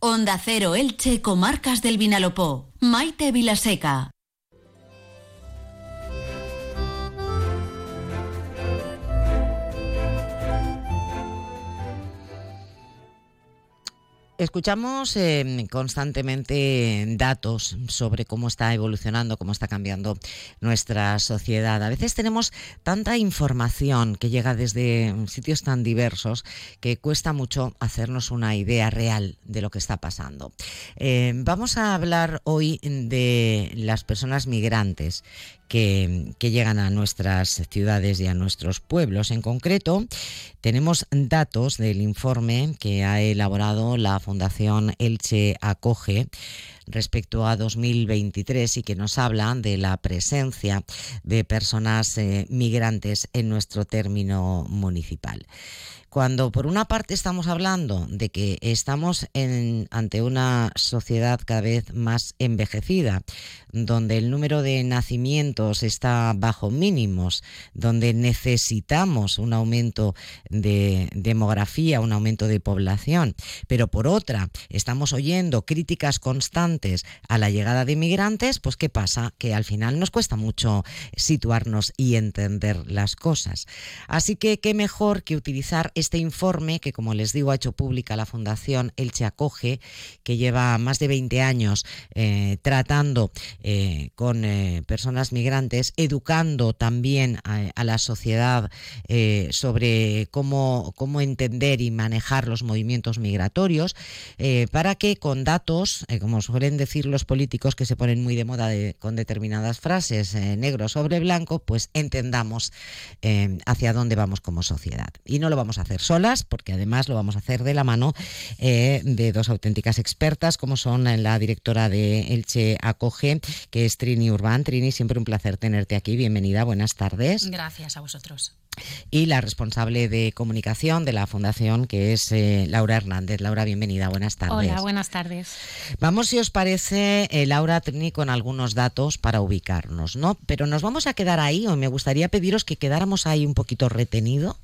Onda Cero Elche, Comarcas del Vinalopó. Maite Vilaseca. Escuchamos eh, constantemente datos sobre cómo está evolucionando, cómo está cambiando nuestra sociedad. A veces tenemos tanta información que llega desde sitios tan diversos que cuesta mucho hacernos una idea real de lo que está pasando. Eh, vamos a hablar hoy de las personas migrantes que, llegan a nuestras ciudades y a nuestros pueblos. En concreto, tenemos datos del informe que ha elaborado la Fundación Elche Acoge respecto a 2023 y que nos habla de la presencia de personas eh, migrantes en nuestro término municipal. Cuando por una parte estamos hablando de que estamos ante una sociedad cada vez más envejecida, donde el número de nacimientos está bajo mínimos, donde necesitamos un aumento de demografía, un aumento de población, pero por otra estamos oyendo críticas constantes a la llegada de inmigrantes, pues ¿qué pasa? Que al final nos cuesta mucho situarnos y entender las cosas. Así que qué mejor que utilizar este informe que, como les digo, ha hecho pública la Fundación Elche Acoge, que lleva más de 20 años eh, tratando eh, con eh, personas migrantes, educando también a, la sociedad sobre cómo, cómo entender y manejar los movimientos migratorios, para que con datos, como decir los políticos que se ponen muy de moda con determinadas frases, negro sobre blanco, pues entendamos hacia dónde vamos como sociedad. Y no lo vamos a hacer solas, porque además lo vamos a hacer de la mano eh, de dos auténticas expertas, como son la directora de Elche Acoge, que es Trini Urbán. Trini, siempre un placer tenerte aquí. Bienvenida, buenas tardes. Gracias a vosotros y la responsable de comunicación de la fundación, que es eh, Laura Hernández. Laura, bienvenida, buenas tardes. Hola, buenas tardes. Vamos, si os parece, eh, Laura Trini, con algunos datos para ubicarnos, ¿no? Pero nos vamos a quedar ahí, o me gustaría pediros que quedáramos ahí un poquito retenido,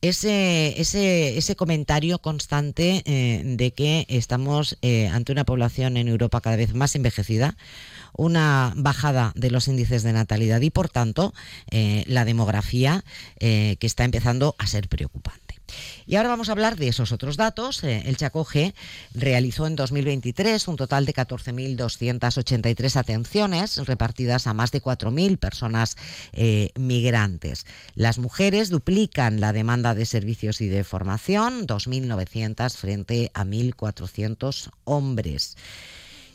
ese, ese, ese comentario constante eh, de que estamos ante una población en Europa cada vez más envejecida, una bajada de los índices de natalidad y, por tanto, eh, la demografía eh, que está empezando a ser preocupante. Y ahora vamos a hablar de esos otros datos. Eh, el Chacoge realizó en 2023 un total de 14.283 atenciones repartidas a más de 4.000 personas migrantes. Las mujeres duplican la demanda de servicios y de formación, 2.900 frente a 1.400 hombres.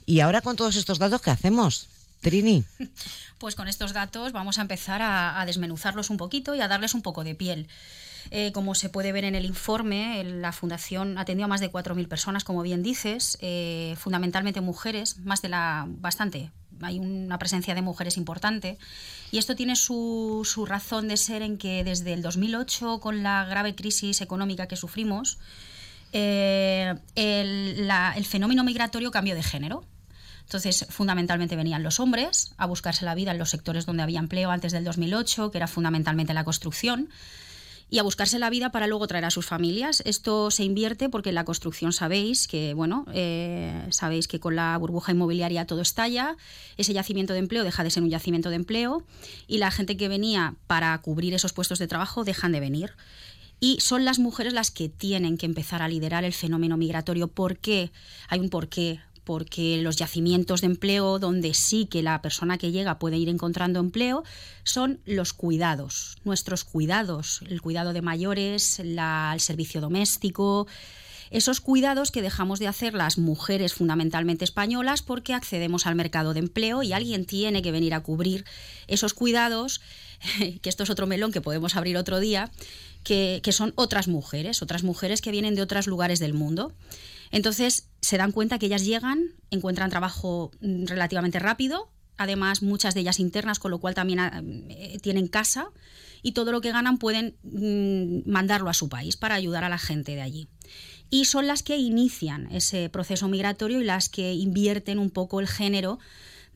Y ahora con todos estos datos, ¿qué hacemos? Trini. Pues con estos datos vamos a empezar a, desmenuzarlos un poquito y a darles un poco de piel. Eh, como se puede ver en el informe, la Fundación atendió a más de 4.000 personas, como bien dices, eh, fundamentalmente mujeres, más de la. bastante. Hay una presencia de mujeres importante. Y esto tiene su, razón de ser en que desde el 2008, con la grave crisis económica que sufrimos, eh, el fenómeno migratorio cambió de género. Entonces, fundamentalmente venían los hombres a buscarse la vida en los sectores donde había empleo antes del 2008, que era fundamentalmente la construcción, y a buscarse la vida para luego traer a sus familias. Esto se invierte porque en la construcción sabéis que, bueno, eh, sabéis que con la burbuja inmobiliaria todo estalla, ese yacimiento de empleo deja de ser un yacimiento de empleo y la gente que venía para cubrir esos puestos de trabajo dejan de venir. Y son las mujeres las que tienen que empezar a liderar el fenómeno migratorio. ¿Por qué? Hay un porqué porque los yacimientos de empleo donde sí que la persona que llega puede ir encontrando empleo son los cuidados, nuestros cuidados, el cuidado de mayores, el servicio doméstico, esos cuidados que dejamos de hacer las mujeres fundamentalmente españolas porque accedemos al mercado de empleo y alguien tiene que venir a cubrir esos cuidados, que esto es otro melón que podemos abrir otro día, que, que son otras mujeres, otras mujeres que vienen de otros lugares del mundo. Entonces se dan cuenta que ellas llegan, encuentran trabajo mm, relativamente rápido, además muchas de ellas internas, con lo cual también ah, eh, tienen casa y todo lo que ganan pueden mm, mandarlo a su país para ayudar a la gente de allí. Y son las que inician ese proceso migratorio y las que invierten un poco el género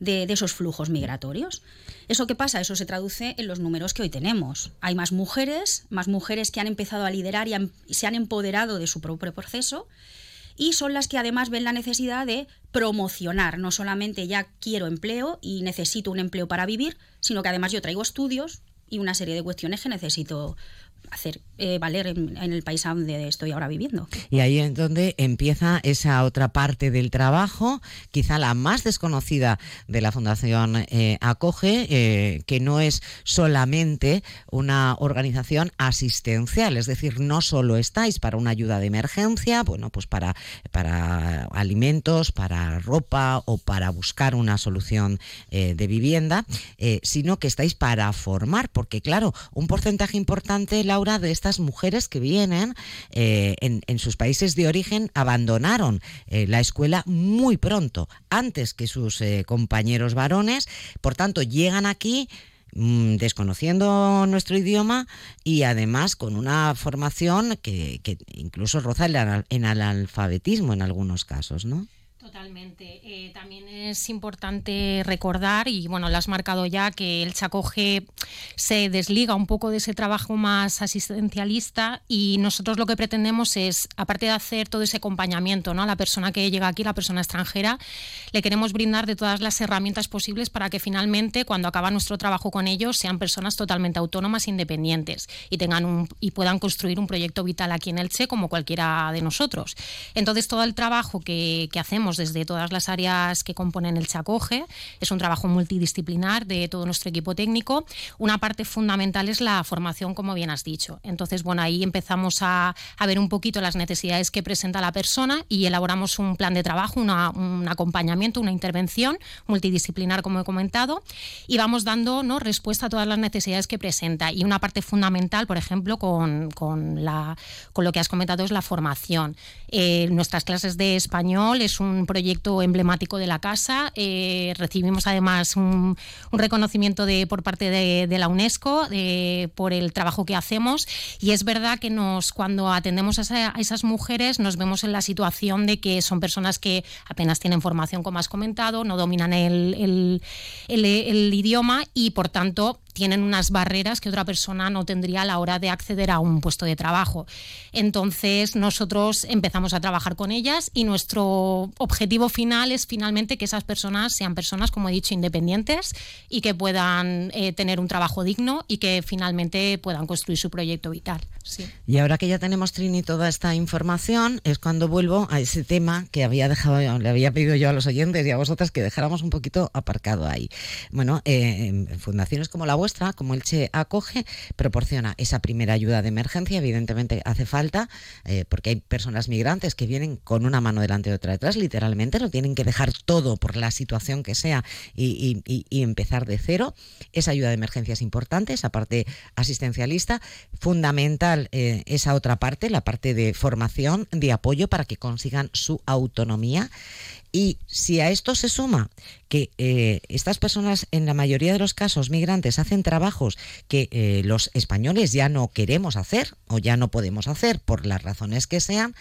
de, esos flujos migratorios. ¿Eso qué pasa? Eso se traduce en los números que hoy tenemos. Hay más mujeres, más mujeres que han empezado a liderar y se han empoderado de su propio proceso y son las que además ven la necesidad de promocionar, no solamente ya quiero empleo y necesito un empleo para vivir, sino que además yo traigo estudios y una serie de cuestiones que necesito hacer eh, valer en, el país donde estoy ahora viviendo. Y ahí es donde empieza esa otra parte del trabajo, quizá la más desconocida de la Fundación eh, Acoge, eh, que no es solamente una organización asistencial, es decir, no solo estáis para una ayuda de emergencia, bueno, pues para, para alimentos, para ropa o para buscar una solución de vivienda, sino que estáis para formar, porque claro, un porcentaje importante Laura, de estas mujeres que vienen eh, en, sus países de origen, abandonaron eh, la escuela muy pronto, antes que sus eh, compañeros varones, por tanto, llegan aquí mm, desconociendo nuestro idioma y además con una formación que, incluso roza el, el alfabetismo en algunos casos, ¿no? Totalmente. Eh, también es importante recordar, y bueno, lo has marcado ya, que el Chacoge se desliga un poco de ese trabajo más asistencialista y nosotros lo que pretendemos es, aparte de hacer todo ese acompañamiento ¿no? a la persona que llega aquí, la persona extranjera, le queremos brindar de todas las herramientas posibles para que finalmente, cuando acaba nuestro trabajo con ellos, sean personas totalmente autónomas e independientes y, tengan un, y puedan construir un proyecto vital aquí en Elche como cualquiera de nosotros. Entonces, todo el trabajo que, que hacemos desde todas las áreas que componen el Chacoge. Es un trabajo multidisciplinar de todo nuestro equipo técnico. Una parte fundamental es la formación, como bien has dicho. Entonces, bueno, ahí empezamos a, ver un poquito las necesidades que presenta la persona y elaboramos un plan de trabajo, un acompañamiento, una intervención multidisciplinar, como he comentado, y vamos dando ¿no? respuesta a todas las necesidades que presenta. Y una parte fundamental, por ejemplo, con, con, la, con lo que has comentado es la formación. Eh, nuestras clases de español es un proyecto emblemático de la casa. Eh, recibimos además un, reconocimiento de, por parte de, la UNESCO por el trabajo que hacemos y es verdad que nos cuando atendemos a, esas mujeres nos vemos en la situación de que son personas que apenas tienen formación, como has comentado, no dominan el idioma y por tanto tienen unas barreras que otra persona no tendría a la hora de acceder a un puesto de trabajo. Entonces nosotros empezamos a trabajar con ellas y nuestro objetivo final es finalmente que esas personas sean personas, como he dicho, independientes y que puedan eh, tener un trabajo digno y que finalmente puedan construir su proyecto vital. Y ahora que ya tenemos, Trini, toda esta información, es cuando vuelvo a ese tema que había dejado, le había pedido yo a los oyentes y a vosotras que dejáramos un poquito aparcado ahí. Bueno, eh, fundaciones como la vuestra como el Che acoge, proporciona esa primera ayuda de emergencia. Evidentemente hace falta, eh, porque hay personas migrantes que vienen con una mano delante y otra detrás, literalmente, no tienen que dejar todo por la situación que sea y, empezar de cero. Esa ayuda de emergencia es importante, esa parte asistencialista. Fundamental eh, esa otra parte, la parte de formación, de apoyo para que consigan su autonomía. Y si a esto se suma que eh, estas personas, en la mayoría de los casos migrantes, hacen trabajos que eh, los españoles ya no queremos hacer o ya no podemos hacer por las razones que sean,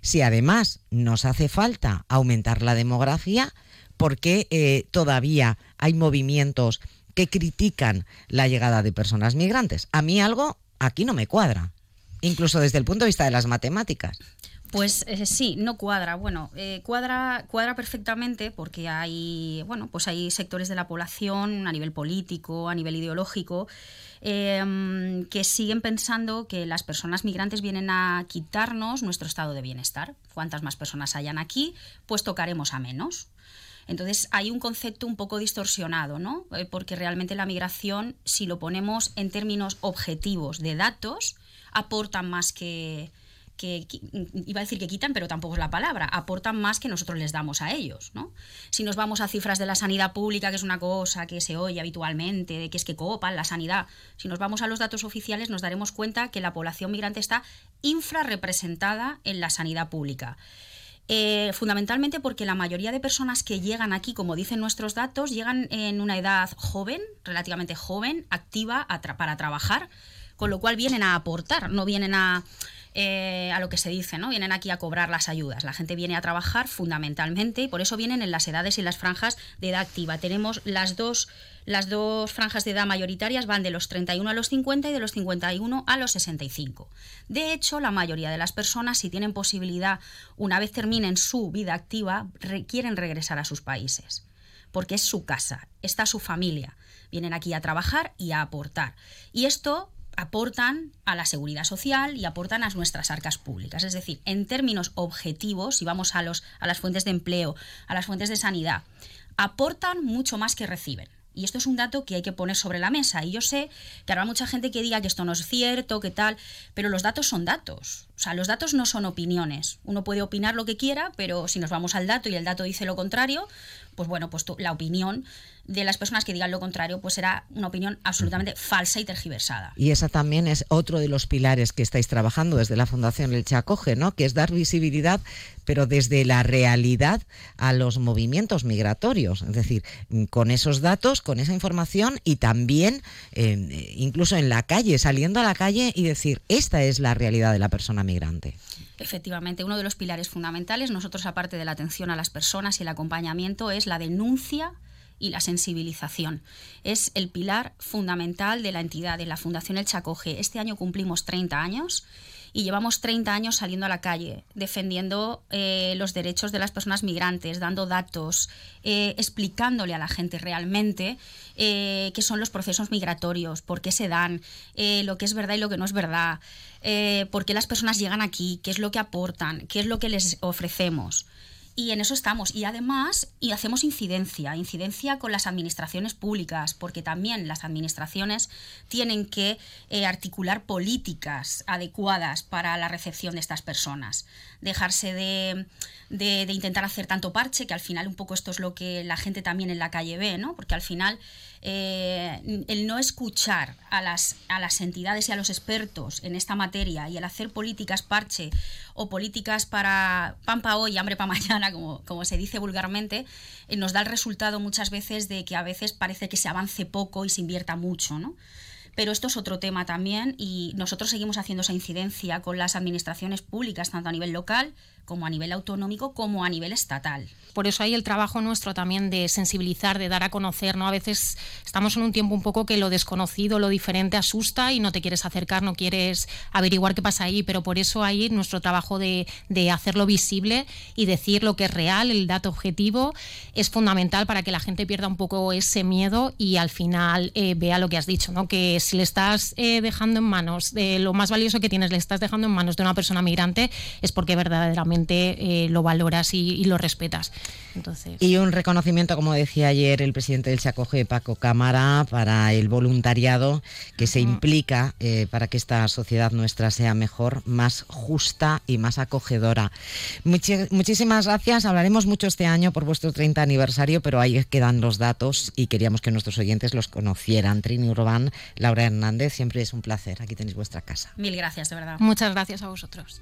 si además nos hace falta aumentar la demografía, porque eh, todavía hay movimientos que critican la llegada de personas migrantes? A mí algo aquí no me cuadra, incluso desde el punto de vista de las matemáticas. Pues eh, sí, no cuadra. Bueno, eh, cuadra, cuadra perfectamente porque hay, bueno, pues hay sectores de la población a nivel político, a nivel ideológico, em, que siguen pensando que las personas migrantes vienen a quitarnos nuestro estado de bienestar. Cuantas más personas hayan aquí, pues tocaremos a menos. Entonces hay un concepto un poco distorsionado, ¿no? Eh, porque realmente la migración, si lo ponemos en términos objetivos de datos, aportan más que, que iba a decir que quitan, pero tampoco es la palabra, aportan más que nosotros les damos a ellos. ¿no? Si nos vamos a cifras de la sanidad pública, que es una cosa que se oye habitualmente, de que es que copan la sanidad, si nos vamos a los datos oficiales nos daremos cuenta que la población migrante está infrarrepresentada en la sanidad pública. Eh, fundamentalmente porque la mayoría de personas que llegan aquí, como dicen nuestros datos, llegan en una edad joven, relativamente joven, activa para trabajar, con lo cual vienen a aportar, no vienen a, eh, a lo que se dice, ¿no? Vienen aquí a cobrar las ayudas. La gente viene a trabajar fundamentalmente y por eso vienen en las edades y las franjas de edad activa. Tenemos las dos, las dos franjas de edad mayoritarias van de los 31 a los 50 y de los 51 a los 65. De hecho, la mayoría de las personas, si tienen posibilidad, una vez terminen su vida activa, quieren regresar a sus países porque es su casa, está su familia. Vienen aquí a trabajar y a aportar. Y esto aportan a la seguridad social y aportan a nuestras arcas públicas. Es decir, en términos objetivos, si vamos a, los, a las fuentes de empleo, a las fuentes de sanidad, aportan mucho más que reciben. Y esto es un dato que hay que poner sobre la mesa. Y yo sé que habrá mucha gente que diga que esto no es cierto, que tal, pero los datos son datos. O sea, los datos no son opiniones. Uno puede opinar lo que quiera, pero si nos vamos al dato y el dato dice lo contrario, pues bueno, pues la opinión de las personas que digan lo contrario, pues será una opinión absolutamente falsa y tergiversada. Y esa también es otro de los pilares que estáis trabajando desde la Fundación El Chacoge, ¿no? Que es dar visibilidad, pero desde la realidad a los movimientos migratorios. Es decir, con esos datos, con esa información y también eh, incluso en la calle, saliendo a la calle y decir, esta es la realidad de la persona migrante. Efectivamente, uno de los pilares fundamentales, nosotros aparte de la atención a las personas y el acompañamiento, es la denuncia y la sensibilización. Es el pilar fundamental de la entidad, de la Fundación El Chacoge. Este año cumplimos 30 años y llevamos 30 años saliendo a la calle, defendiendo eh, los derechos de las personas migrantes, dando datos, eh, explicándole a la gente realmente eh, qué son los procesos migratorios, por qué se dan, lo que es verdad y lo que no es verdad, por qué las personas llegan aquí, qué es lo que aportan, qué es lo que les ofrecemos. Y en eso estamos. Y además, y hacemos incidencia, incidencia con las administraciones públicas, porque también las administraciones tienen que eh, articular políticas adecuadas para la recepción de estas personas. Dejarse de, de, intentar hacer tanto parche, que al final un poco esto es lo que la gente también en la calle ve, ¿no? Porque al final eh, el no escuchar a las, a las entidades y a los expertos en esta materia y el hacer políticas parche o políticas para pan para hoy, hambre para mañana, como, se dice vulgarmente, eh, nos da el resultado muchas veces de que a veces parece que se avance poco y se invierta mucho, ¿no? Pero esto es otro tema también y nosotros seguimos haciendo esa incidencia con las administraciones públicas, tanto a nivel local como a nivel autonómico como a nivel estatal. Por eso hay el trabajo nuestro también de sensibilizar, de dar a conocer, ¿no? A veces estamos en un tiempo un poco que lo desconocido, lo diferente asusta y no te quieres acercar, no quieres averiguar qué pasa ahí, pero por eso hay nuestro trabajo de, hacerlo visible y decir lo que es real, el dato objetivo, es fundamental para que la gente pierda un poco ese miedo y al final eh, vea lo que has dicho, ¿no? Que si le estás eh, dejando en manos de lo más valioso que tienes, le estás dejando en manos de una persona migrante, es porque verdaderamente eh, lo valoras y, lo respetas. Entonces... Y un reconocimiento, como decía ayer el presidente del Chacoge, Paco Cámara, para el voluntariado que se implica eh, para que esta sociedad nuestra sea mejor, más justa y más acogedora. muchísimas gracias. Hablaremos mucho este año por vuestro 30 aniversario, pero ahí quedan los datos y queríamos que nuestros oyentes los conocieran. Trini Urbán, Hernández. Siempre es un placer. Aquí tenéis vuestra casa. Mil gracias, de verdad. Muchas gracias a vosotros.